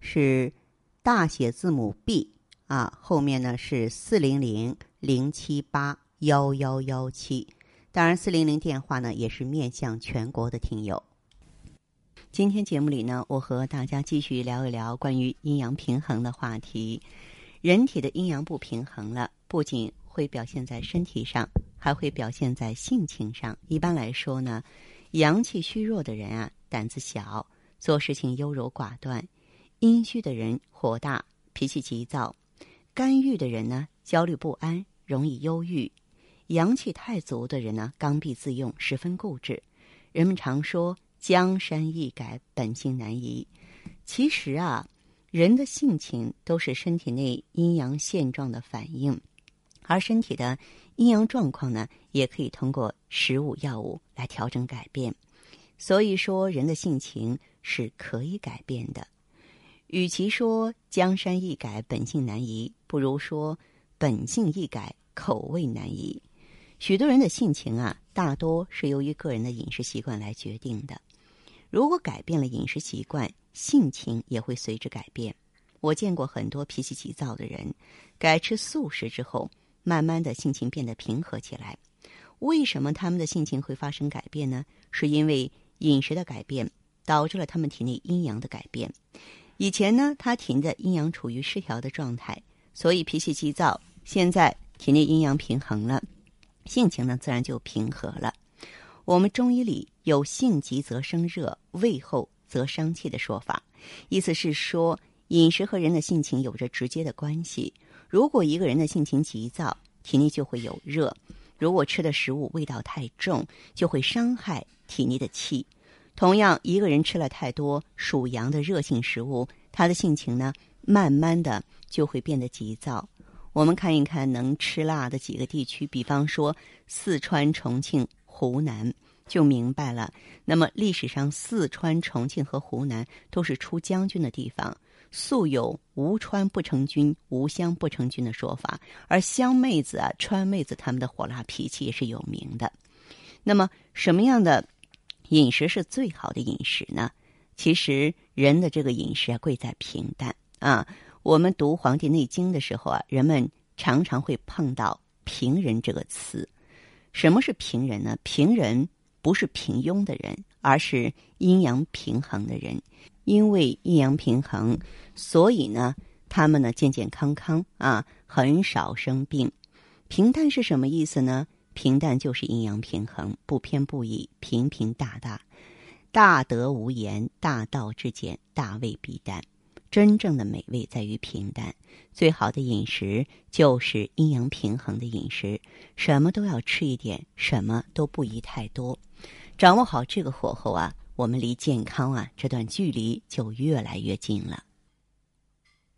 是大写字母 B 啊，后面呢是四零零零七八幺幺幺七。当然，四零零电话呢也是面向全国的听友。今天节目里呢，我和大家继续聊一聊关于阴阳平衡的话题。人体的阴阳不平衡了，不仅会表现在身体上，还会表现在性情上。一般来说呢，阳气虚弱的人啊，胆子小，做事情优柔寡断；阴虚的人火大，脾气急躁；肝郁的人呢，焦虑不安，容易忧郁；阳气太足的人呢，刚愎自用，十分固执。人们常说。江山易改，本性难移。其实啊，人的性情都是身体内阴阳现状的反应，而身体的阴阳状况呢，也可以通过食物、药物来调整改变。所以说，人的性情是可以改变的。与其说江山易改，本性难移，不如说本性易改，口味难移。许多人的性情啊，大多是由于个人的饮食习惯来决定的。如果改变了饮食习惯，性情也会随之改变。我见过很多脾气急躁的人，改吃素食之后，慢慢的性情变得平和起来。为什么他们的性情会发生改变呢？是因为饮食的改变导致了他们体内阴阳的改变。以前呢，他体内的阴阳处于失调的状态，所以脾气急躁。现在体内阴阳平衡了，性情呢自然就平和了。我们中医里有“性急则生热，胃厚则伤气”的说法，意思是说饮食和人的性情有着直接的关系。如果一个人的性情急躁，体内就会有热；如果吃的食物味道太重，就会伤害体内的气。同样，一个人吃了太多属阳的热性食物，他的性情呢，慢慢的就会变得急躁。我们看一看能吃辣的几个地区，比方说四川、重庆。湖南就明白了。那么历史上，四川、重庆和湖南都是出将军的地方，素有“无川不成军，无湘不成军”的说法。而湘妹子啊、川妹子，他们的火辣脾气也是有名的。那么，什么样的饮食是最好的饮食呢？其实，人的这个饮食啊，贵在平淡啊。我们读《黄帝内经》的时候啊，人们常常会碰到“平人”这个词。什么是平人呢？平人不是平庸的人，而是阴阳平衡的人。因为阴阳平衡，所以呢，他们呢健健康康啊，很少生病。平淡是什么意思呢？平淡就是阴阳平衡，不偏不倚，平平大大，大德无言，大道至简，大味必淡。真正的美味在于平淡，最好的饮食就是阴阳平衡的饮食，什么都要吃一点，什么都不宜太多。掌握好这个火候啊，我们离健康啊这段距离就越来越近了。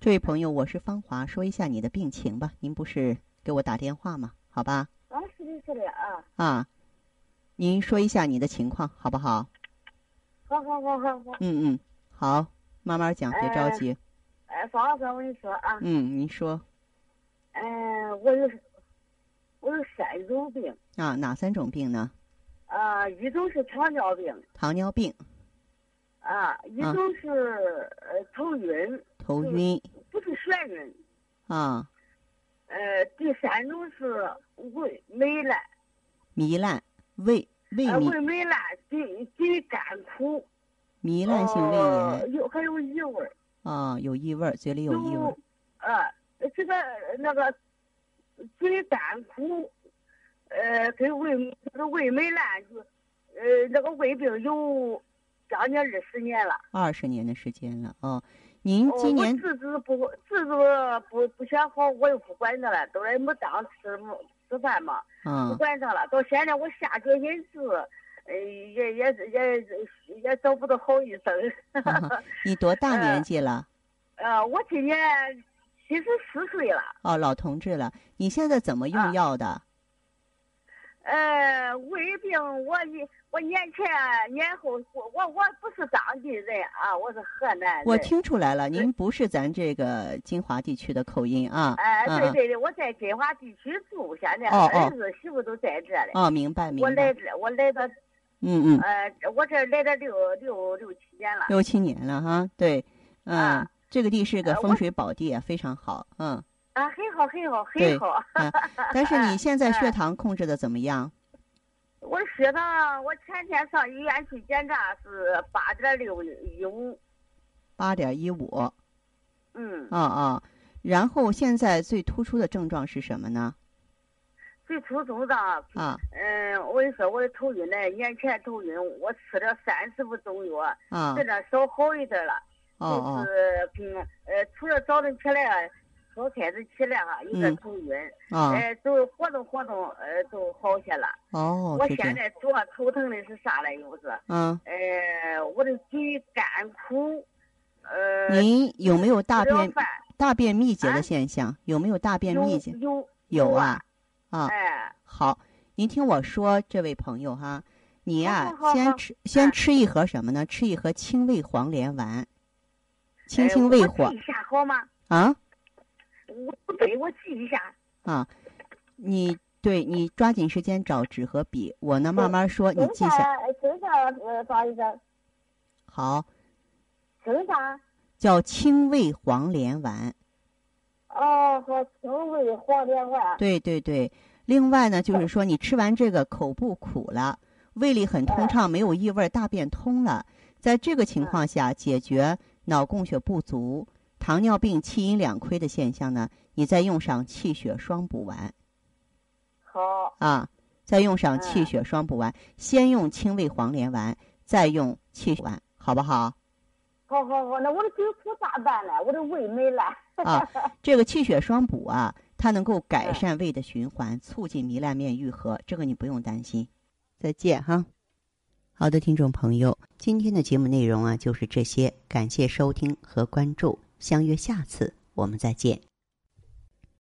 这位朋友，我是芳华，说一下你的病情吧。您不是给我打电话吗？好吧。啊，是的，是的啊。啊，您说一下你的情况，好不好？好好好好好。嗯嗯，好。慢慢讲，别着急。哎，方老师，我跟你说啊。嗯，你说。嗯，我有，我有三种病。啊，哪三种病呢？啊，一种是糖尿病。糖尿病。啊，一种是呃头晕。头晕。不是眩晕。啊。呃，第三种是胃糜烂。糜烂，胃胃糜。胃糜烂，嘴嘴干苦。糜烂性胃炎，有还有异味啊，有异味儿，嘴里有异味儿。呃，这个那个嘴干苦，呃，跟胃这个胃糜烂，就呃那个胃病有将近二十年了。二十年的时间了哦，您今年、我治治不治治不不想好，我又不管他了，都来没当吃吃饭嘛，嗯、不管他了。到现在我下决心治，呃，也也也也找不到好医生。你多大年纪了？呃，我今年七十四岁了。哦，老同志了。你现在怎么用药的？呃，胃病，我一我年前年后，我我我不是当地人啊，我是河南人。我听出来了，您不是咱这个金华地区的口音啊。哎，嗯对对对，我在金华地区住，现在儿子媳妇都在这里。哦，明白明白我来白。这，我来到嗯嗯，呃，我这来了六六六七年了。六七年了哈，对，嗯，啊这个地是个风水宝地啊，非常好，嗯。啊，很好，很好，很好。嗯 但是你现在血哎糖控制的怎么样？我的血糖，我前天上医院去检查是八点六一五。八点一五。嗯，啊啊，然后现在最突出的症状是什么呢？最初症状，啊嗯，我跟你说，我的头晕呢，年前头晕，我吃了三十副中药，啊现在稍好一点了。哦哦就是嗯呃，除了早晨起来刚开始起来哈，有点嗯头晕，啊呃，都活动活动，呃，都好些了。哦，我。现在主要头疼的是啥嘞？又是嗯，呃，我的嘴干苦，呃，您有没有大便大便秘结啊的现象？有没有大便秘结？有有啊啊，啊，哎，好，您听我说，这位朋友哈，你呀、先吃先哎吃一盒什么呢？吃一盒清胃黄连丸，清哎清胃火一下好吗？啊我记一下。啊，你对你抓紧时间找纸和笔，我呢慢慢说，你记下。啥？生啥？呃，张医生，好？叫清胃黄连丸。哦，和，清胃黄连丸。对对对，另外呢，就是说你吃完这个口不苦了，胃里很通畅，没有异味，大便通了。在这个情况下，解决脑供血不足、糖尿病气阴两亏的现象呢，你再用上气血双补丸好，啊，再用上气嗯血双补丸，先用清胃黄连丸，再用气血丸，好不好？好好好，那我的嘴苦咋办呢？我的胃没了。啊，这个气血双补啊，它能够改善胃的循环，促进糜烂面愈合，这个你不用担心。再见哈。好的，听众朋友，今天的节目内容啊就是这些，感谢收听和关注，相约下次我们再见。